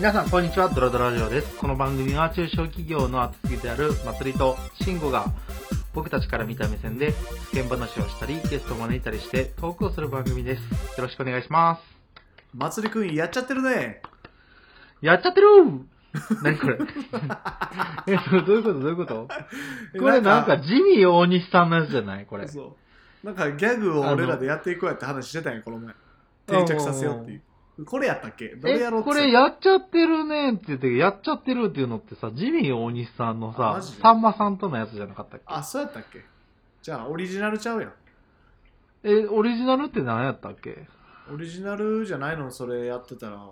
皆さん、こんにちは。ドラドラジオです。この番組は中小企業の後継ぎである祭りと慎吾が僕たちから見た目線で世間話をしたり、ゲストを招いたりしてトークをする番組です。よろしくお願いします。まつりくんやっちゃってるね。やっちゃってる何これ え、どういうこと？どういうこと？これなんかジミー大西さんのやつじゃない？これ。そう。なんかギャグを俺らでやっていこうやって話してたんや、この前。定着させようっていう。これやったっけ？どれやろうえ、これやっちゃってるねって言って、やっちゃってるっていうのってさ、ジミー大西さんのさあマジ、でさんまさんとのやつじゃなかったっけ？あ、そうやったっけ？じゃあ、オリジナルちゃうやん。え、オリジナルって何やったっけ？オリジナルじゃないの？それやってたら、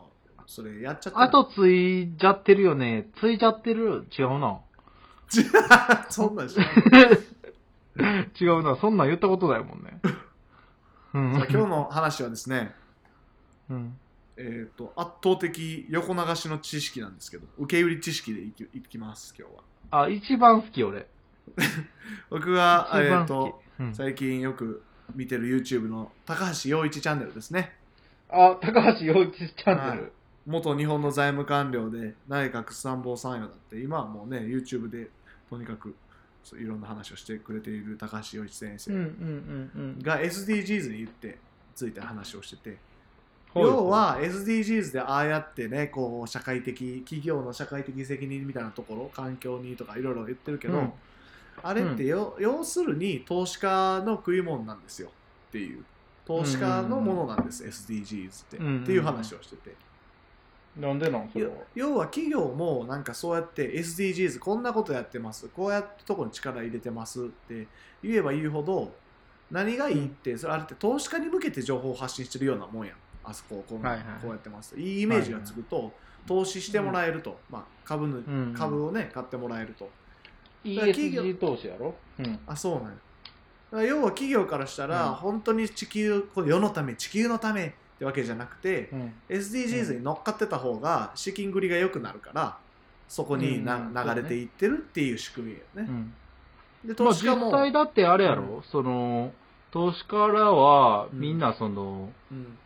それやっちゃってるあとついちゃってるよね。ついちゃってる？違うな。そんなん。違うな。そんなん言ったことないもんね。うん。じゃあ今日の話はですね、うん。えっ、と、圧倒的横流しの知識なんですけど、受け売り知識でいきいきます、今日は。あ、一番好き俺。僕が、えっ、一番好と、き。うん、最近よく見てる YouTube の高橋陽一チャンネルですね。あ、高橋陽一チャンネル。元日本の財務官僚で内閣参謀参与だって今はもうね YouTube でとにかくそういろんな話をしてくれている高橋陽一先生。が SDGs に言ってついて話をしてて要、は SDGs でああやってねこう社会的企業の社会的責任みたいなところ環境にとかいろいろ言ってるけど、うん。あれってよ、要するに投資家の食い物なんですよっていう。投資家のものなんです、SDGs って、うんうんうん。っていう話をしてて。なんでなんそれは？よ。要は企業もなんかそうやって SDGs こんなことやってます。こうやってとこに力入れてますって言えば言うほど何がいいって、それあれって投資家に向けて情報を発信してるようなもんやんあそここう,、こうやってますいいイメージがつくと、投資してもらえると、まあ、株ぬうん株をね買ってもらえると。企業 ESG 投資やろ？うん。あそうなんや。要は企業からしたら、うん。本当に地球この世のため地球のためってわけじゃなくて、うん。SDGs に乗っかってた方が資金繰りが良くなるからそこにな、うん流れていってるっていう仕組みよね。うん。でまあ実投資家も、際だってあれやろ、その、投資家らはみんなその、うん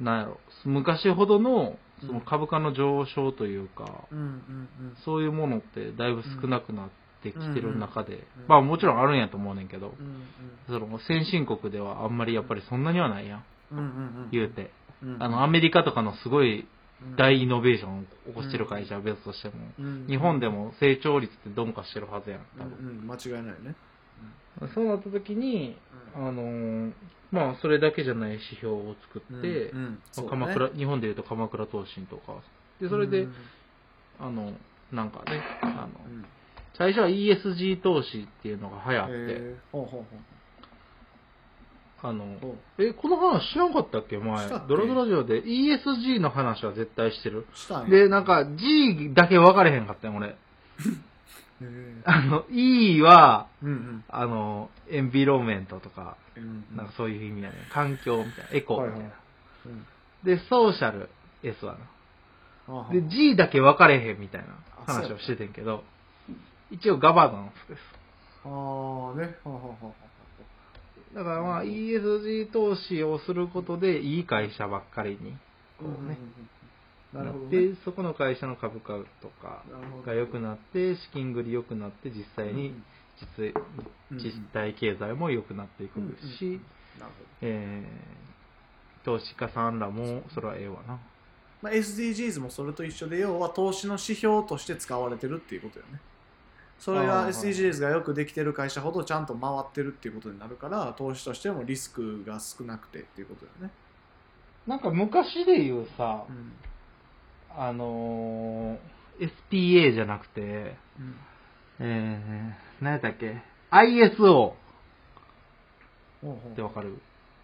なんやろ、昔ほどのそうん。の株価の上昇というか、うんうんそういうものってだいぶ少なくなってきてる中で、うん。まあもちろんあるんやと思うねんけど、うんその先進国ではあんまりやっぱりそんなにはないやん、うんうんうん。言うて。うん。あの、アメリカとかのすごいうん。大イノベーションを起こしてる会社は別としても、うん。日本でも成長率って鈍化してるはずやん、多うん分。うん。間違いないね。そうなった時に、あのーまあそれだけじゃない指標を作って、うんうん。鎌倉、日本でいうと鎌倉投信とか、で、それで、うん。あの、なんかね、あの、うん。最初は ESG 投資っていうのが流行って、えー。ほうほうあの、ほう。ほえ、この話知らんかったっけ？前。ドラドラジオで ESG の話は絶対してる。で、なんか G だけ分かれへんかったよ、俺。へあの、E は、ーうんうん。あの、エンビロメントとか、うんなんかそういう意味やね。環境みたいな、エコ。みたいな。はいはい。うん。で、ソーシャル。S はな。で、G だけ分かれへんみたいな話をしててんけど、一応ガバナンスです。ああね。だからまあ ESG 投資をすることでいい会社ばっかりにあこうね、なるほどね。でそこの会社の株価とかが良くなって資金繰り良くなって実際に実うん。実体経済も良くなっていくうんし、投資家さんらもそれはええわな。まあ、SDGs もそれと一緒で要は投資の指標として使われてるっていうことよね。それが SDGs がよくできてる会社ほどちゃんと回ってるっていうことになるから投資としてもリスクが少なくてっていうことだよね、なんか昔で言うさうんあのー SPA じゃなくてえー、何やったっけ？ISO ほうほう。ってわかる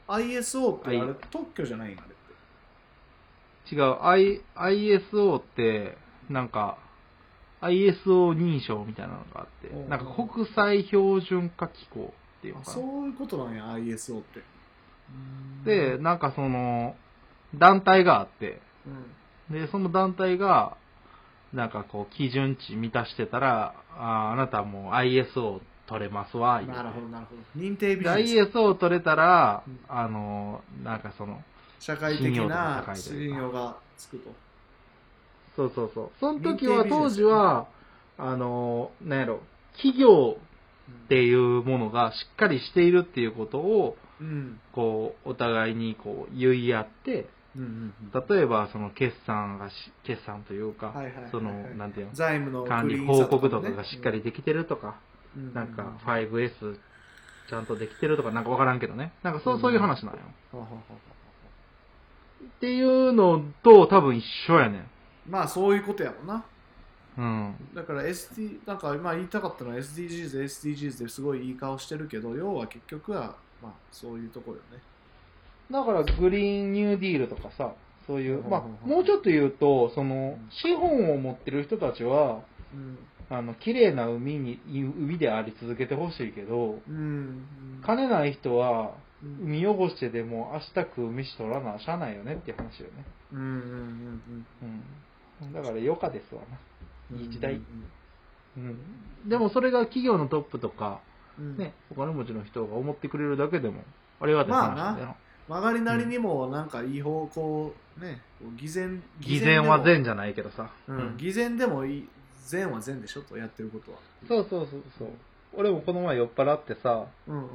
？ISO ってあれ、I- 特許じゃないんあれって。違う、I、ISO って、なんか、ISO 認証みたいなのがあってなんか国際標準化機構っていうのあかな。そういうことなんや ISO って。で、なんかその、団体があって、うんで、その団体が、なんかこう、基準値満たしてたら、あーあなたはもう ISO 取れますわ、言うて。なるほどなるほど。認定ビでジネス。ISO 取れたらうん、あの、なんかその、社会的な信用がつくと。そうそうそう。その時は、当時は、あの、なんやろ、企業っていうものがしっかりしているっていうことを、うん。こう、お互いにこう、言い合って、うんうんうん。例えば、その決算がし、決算というかその、なんていうの、財務の管理報告とかがしっかりできてるとか、うん。なんか 5S ちゃんとできてるとかなんかわからんけどね。なんかそうそういう話なんよ。ははははっていうのと多分一緒やねん。まあそういうことやもんな。うん。だから SD なんかまあ言いたかったのは SDGs で SDGs ですごいいい顔してるけど要は結局はまあそういうところよねだからグリーンニューディールとかさ、そういう、まあもうちょっと言うと、そのん、資本を持ってる人たちは、うん。あの、綺麗な海に、海であり続けてほしいけど、うん。金ない人は、うん。海汚してでも明日食う飯取らなしゃあないよねっていう話よね。うん。うん。うん。うん。だから余暇ですわな。うんいい時代。うん。でもそれが企業のトップとか、うん。ね、お金持ちの人が思ってくれるだけでも、ありがたい話だよな。曲がりなりにもなんかいい方向ね偽善偽善は善じゃないけどさ。うん偽善でもいい善は善でしょとやってることはそうそうそうそう。俺もこの前酔っ払ってさ、うんうん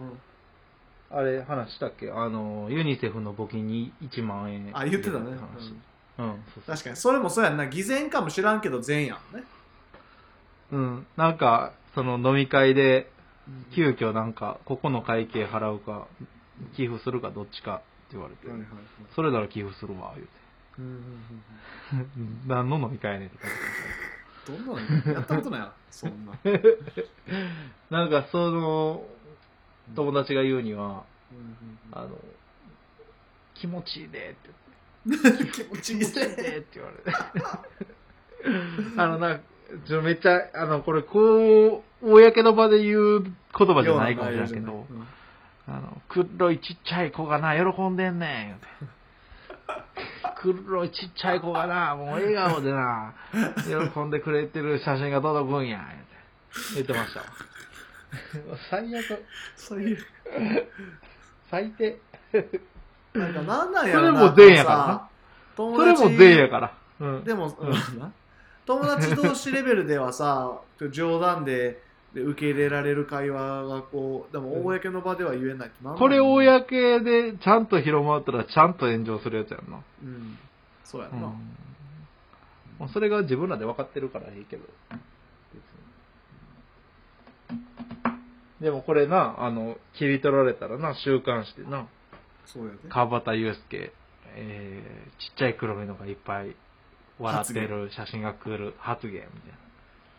あれ話したっけ？あの、ユニセフの募金に1万円。あ言ってたね、話。うん、そうそう。確かにそれもそうやんな偽善かもしらんけど善やんねうん、なんか、その飲み会で、急遽なんか、ここの会計払うか、寄付するかどっちかって言われて、はいはいはい。それなら寄付するわ、言うて。うんうんうん何の飲み会やねんって感うんどんなのやったことないわそんな、じ。なんか、その、友達が言うには、あの、気持ちいいでって 気持ちいい気持ちいいでって言われて。あの、な、ちょめっちゃ、あの、これ、こう、公の場で言う言葉じゃないかもしれないけど、あの、黒いちっちゃい子がな、喜んでんねん、言うて。黒いちっちゃい子がな、もう笑顔でな、喜んでくれてる写真が届くんや、言うて。言ってましたわ。最悪、そういう最低。なんかなんなんやろなそれも善やからなさ友それ達も善やから。うん。でも、うんな友達同士レベルではさ冗談でで受け入れられる会話がこうでも公の場では言えない。ってなんこれ公でちゃんと広まったらちゃんと炎上するやつやんな。うん。そうやんうん。な、まあそれが自分らで分かってるからいいけど。でもこれな、あの、切り取られたらな、週刊誌でな、そうやで。川端祐介、えー、ちっちゃい黒目のがいっぱい笑ってる写真が来る発言みたいな。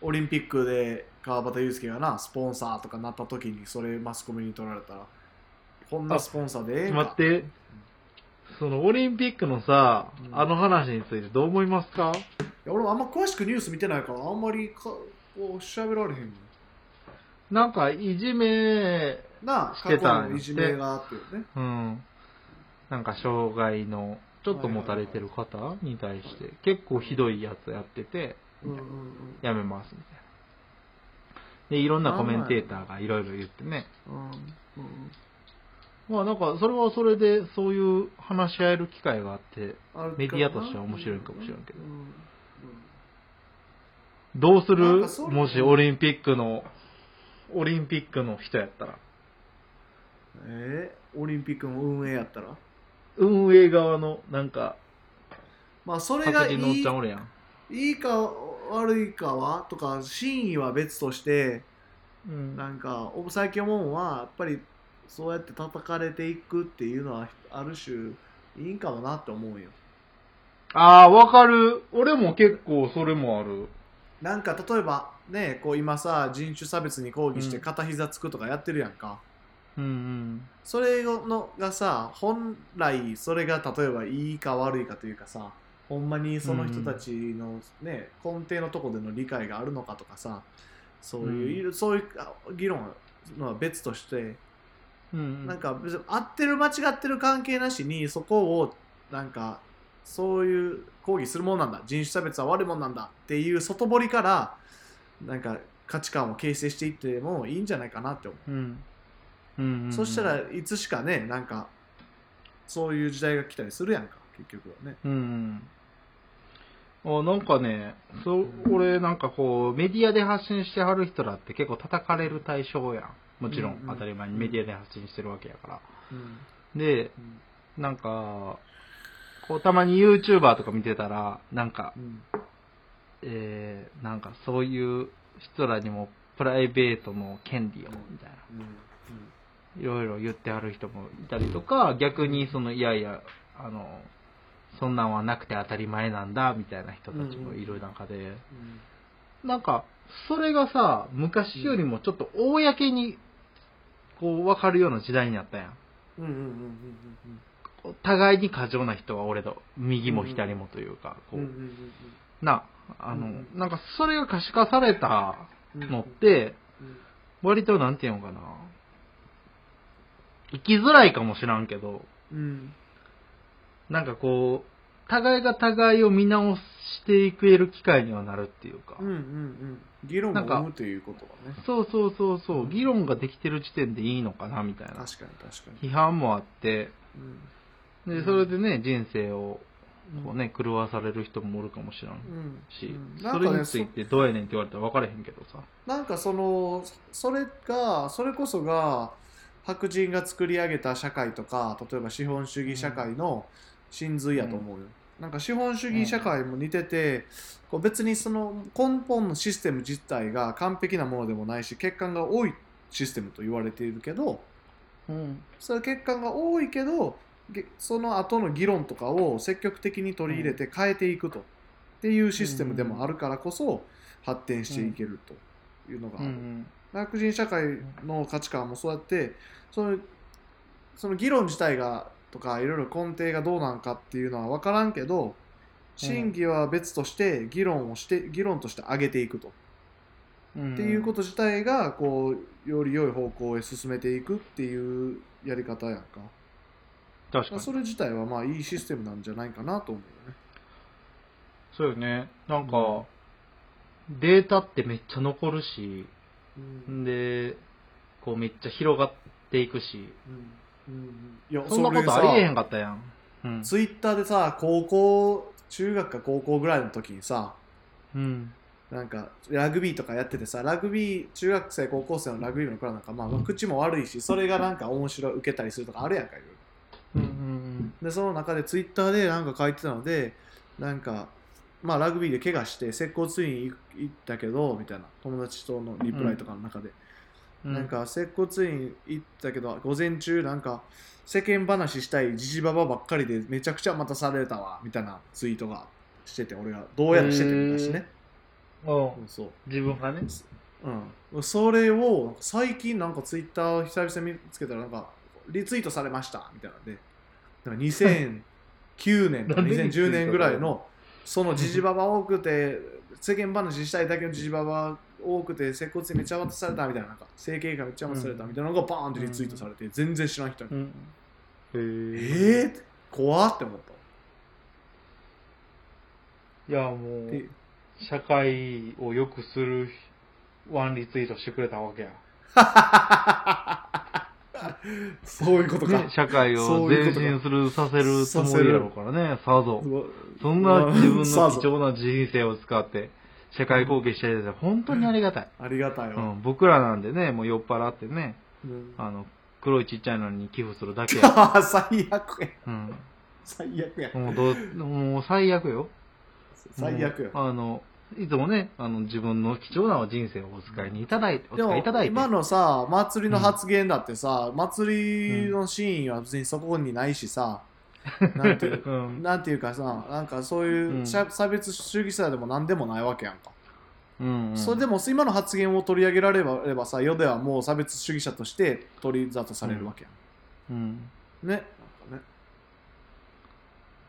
オリンピックで川端祐介がなスポンサーとかなった時にそれマスコミに取られたらこんなスポンサーでええんか？待って、そのオリンピックのさ、うん。あの話についてどう思いますか？いや俺もあんま詳しくニュース見てないからあんまりかこう喋られへんなんか、いじめ、なあしてたんいじめがあってよね。うん。なんか、障害の、ちょっと持たれてる方に対して、結構ひどいやつやってて、やめます、みたいな。で、いろんなコメンテーターがいろいろ言ってね。まあ、なんか、それはそれで、そういう話し合える機会があって、メディアとしては面白いかもしれんけど。どうする？もしオリンピックの、オリンピックの人やったら。えー？オリンピックの運営やったら？運営側の、なんか、まあそれがいい。いいか悪いかは？とか真意は別としてうん。なんかお最近思うのはやっぱりそうやって叩かれていくっていうのはある種いいんかもなって思うよああ、わかる。俺も結構それもある。なんか例えばねこう今さ人種差別に抗議してうん片膝つくとかやってるやんか、うんうん。それのがさ本来それが例えばいいか悪いかというかさほんまにその人たちの、ね根底のとこでの理解があるのかとかさそういう、そういうあ議論のは別としてうんうん、なんか別に合ってる間違ってる関係なしにそこをなんかそういう抗議するもんなんだ人種差別は悪いもんなんだっていう外堀からなんか価値観を形成していってもいいんじゃないかなって思う。うん。うんうんうんそしたらいつしかねなんかそういう時代が来たりするやんか結局はね。うんうん。あなんかね、そ俺なんかこう、メディアで発信してはる人らって結構叩かれる対象やん。もちろうん当たり前にメディアで発信してるわけやから。うんで、なんか、こうたまに YouTuber とか見てたら、なんかう、んえー、なんかそういう人らにもプライベートの権利を、みたいな。いろいろ言ってはる人もいたりとか、逆にその、いやいや、あの、そんなんはなくて当たり前なんだ、みたいな人たちもいる中で、なんか、それがさ、昔よりもちょっと公に、こう、わかるような時代になったやん。うん。うん。うん。うん。こう互いに過剰な人が俺と、右も左もというか、こう。な、あの、うん。なんかそれが可視化されたのって、割となんていうのかな、生きづらいかもしらんけど、うんなんかこう、互いが互いを見直していくえる機会にはなるっていうか、うんうんうん。議論を生むということはね。そうそうそうそう、議論ができてる時点でいいのかなみたいな。確かに確かに。批判もあって、うん。で、それでね、人生をこうね、狂わされる人もおるかもしらんうんし、うん。なそんかねそれについてどうやねんって言われたら分からへんけどさ。なんかそのそれがそれこそが白人が作り上げた社会とか例えば資本主義社会の真髄やと思うよ、なんか資本主義社会も似てて、こう別にその根本のシステム自体が完璧なものでもないし欠陥が多いシステムと言われているけどうん。それ欠陥が多いけどげその後の議論とかを積極的に取り入れて変えていくとっていうシステムでもあるからこそ発展していけるというのがある。うん。白人社会の価値観もそうやってそのその議論自体がとかいろいろ根底がどうなんかっていうのは分からんけど審議は別として議論をして議論として上げていくと、うん。っていうこと自体がこうより良い方向へ進めていくっていうやり方やんか。確かに。それ自体はまあいいシステムなんじゃないかなと思うよね。そうよね。なんか、データってめっちゃ残るし、うん。んで、こうめっちゃ広がっていくし、うんうんいやそんなことありえへんかったやん。うん。ツイッターでさ高校中学か高校ぐらいの時にさうん。なんかラグビーとかやっててさラグビー中学生高校生のラグビーの子らなんかまあまあ口も悪いしそれがなんか面白い受けたりするとかあるやんかいろいろうんうんでその中でツイッターでなんか書いてたのでなんかまあラグビーで怪我して接骨院行ったけどみたいな友達とのリプライとかの中で、うん。なんか接骨院行ったけど午前中なんか世間話したいじじばばばっかりでめちゃくちゃ待たされたわみたいなツイートがしてて俺がどうやらしててみたしね、うん。うん。そう自分がね。うん、それを最近なんかツイッター久々に見つけたらなんかリツイートされましたみたいなんで。なんか 2009年とかなんでリツイート2010年ぐらいのそのジジババ多くて世間話したいだけのジジババ多くて接骨院めっちゃ渡されたみたいななんか整形がめっちゃ渡されたみたいなのがバーンってリツイートされて全然知らん人に、うん。へええ。ー、怖って思ったいや、もうで、社会を良くするワンリツイートしてくれたわけや。そういうことか、ね、社会を前進する、させるつもりやろうからね、さぞ。そんな自分の貴重な人生を使って、社会貢献していただいて本当にありがたい。ありがたいわ、うん、僕らなんでね、もう酔っ払ってね、うんあの、黒いちっちゃいのに寄付するだけや。最悪やうん。最悪やもうどう、もう最悪よ。最悪やあの、いつもね、あの、自分の貴重な人生をお使いにいただいて、おでも使いいただいて。今のさ祭りの発言だってさ、祭りのシーンは別にそこにないしさ、なんていううん。なんていうかさなんかそういう差別主義者でも何でもないわけやんか、うん、うん。それでも今の発言を取り上げられればさ世ではもう差別主義者として取り沙汰されるわけやうん。ん、ねなんかね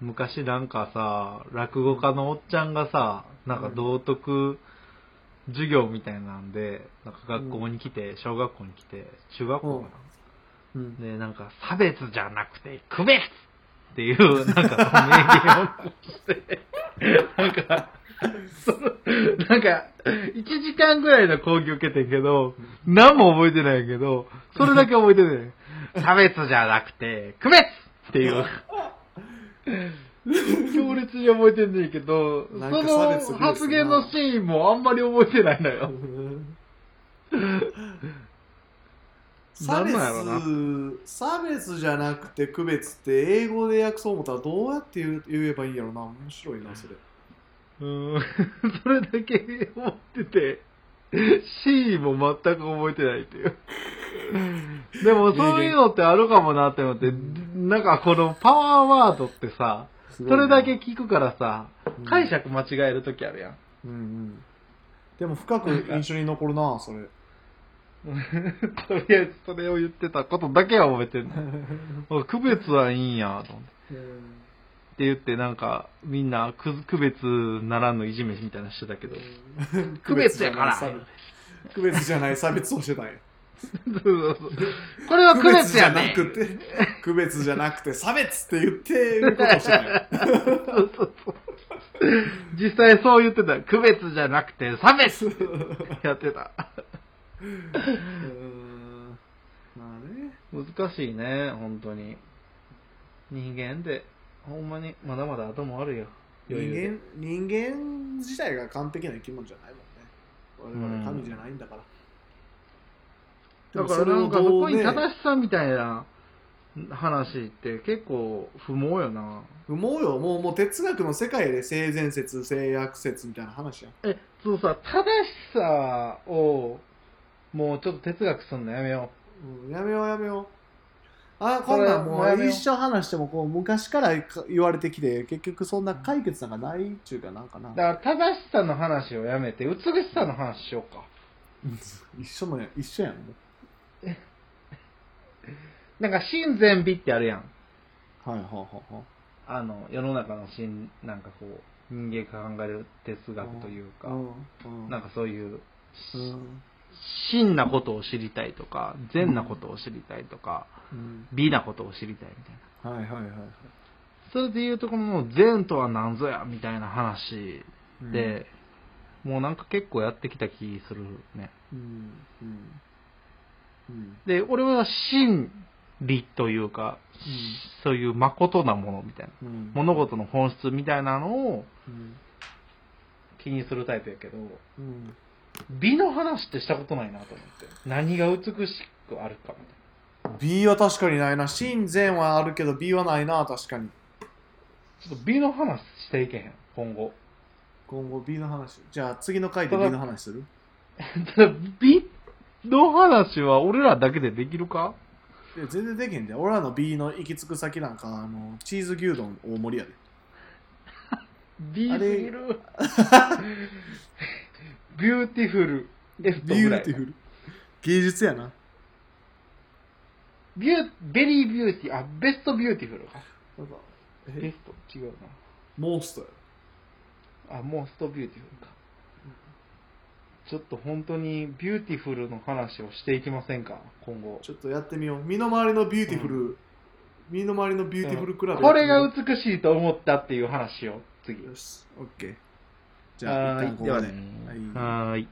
昔なんかさ、落語家のおっちゃんがさ、なんか道徳授業みたいなんで、なんか学校に来て、小学校に来て、中学校かうんな。で、なんか差別じゃなくて区別っていう、なんか名言をして、なんか、そのなんか、1時間ぐらいの講義受けてんけど、何も覚えてないけど、それだけ覚えてて、差別じゃなくて、区別っていう。強烈に覚えてんねんけど、そなんか差別の発言のシーンもあんまり覚えてないのよ。差別なんなんや差別じゃなくて区別って英語で訳そう思ったらどうやって言う言えばいいんやろな面白いなそれうーん、それだけ思ってて、シーンも全く覚えてないっていう。でもそういうのってあるかもなって思って、なんかこのパワーワードってさ、それだけ聞くからさうん、解釈間違えるときあるやん。うんうんでも深く印象に残るなそれ とりあえずそれを言ってたことだけは覚えてる。あ区別はいいんや、と思って。って言ってなんかみんなく区別ならぬいじめみたいなのしてたけど。区別やから区別じゃない差別をしてたんや そうそうそうこれは区別やね区別じゃなくて区別じゃなくて差別って言ってることをしてたんやそうそうそう実際そう言ってた。区別じゃなくて差別やってた。うーんまあね難しいね、本当に。人間って、ほんまにまだまだ後もあるよ。余裕で人間人間自体が完璧な生き物じゃないもんね我々神じゃないんだから、だからなんかそこにね正しさみたいな話って結構不毛よな。不毛よもうもう哲学の世界で性善説性悪説みたいな話やんえ、そうさ、正しさを、もうちょっと哲学すんのやめようんやめようやめようあこんなんももう一生話してもこう昔からか言われてきて結局そんな解決なんかないっちゅうかなんかなう。だから正しさの話をやめて、美しさの話しようか。一緒のや一緒やんも なんか、真善美ってあるやん。うはいはいはいはい。あの、世の中の真、なんかこう、人間が考える哲学というか、なんかそういう、うん。真なことを知りたいとか、善なことを知りたいとか、うん。美なことを知りたいみたいな。はいはいはいはい。それで言うとこの善とは何ぞやみたいな話で、もうなんか結構やってきた気するね。うんうんうんで、俺は真理というか、そういう誠なものみたいな。うん。物事の本質みたいなのをうん。気にするタイプやけど、うん。美の話ってしたことないなと思って。何が美しくあるかみたい B は確かにないな。真善はあるけど B はないな確かに。な。ちょっと美の話していけへん、今後。今後 美の話。じゃあ次の回で B の話する？の話は俺らだけでできるか？いや全然できへんで。俺らの B の行き着く先なんかあのチーズ牛丼大盛りやで。美すぎる。 beautiful。レフトビぐらい。 beautiful。芸術やな。beau、very beauty、あ、 best beautiful。か。 best？違う most や。な。あ、 most beautiful か。ちょっと本当に beautiful の話をしていきませんか？今後。ちょっとやってみよう。身の回りの beautiful、身の回りの beautiful クラブこれが美しいと思ったっていう話を。次。みよし。オッケー。じゃあ一旦ここで。はい。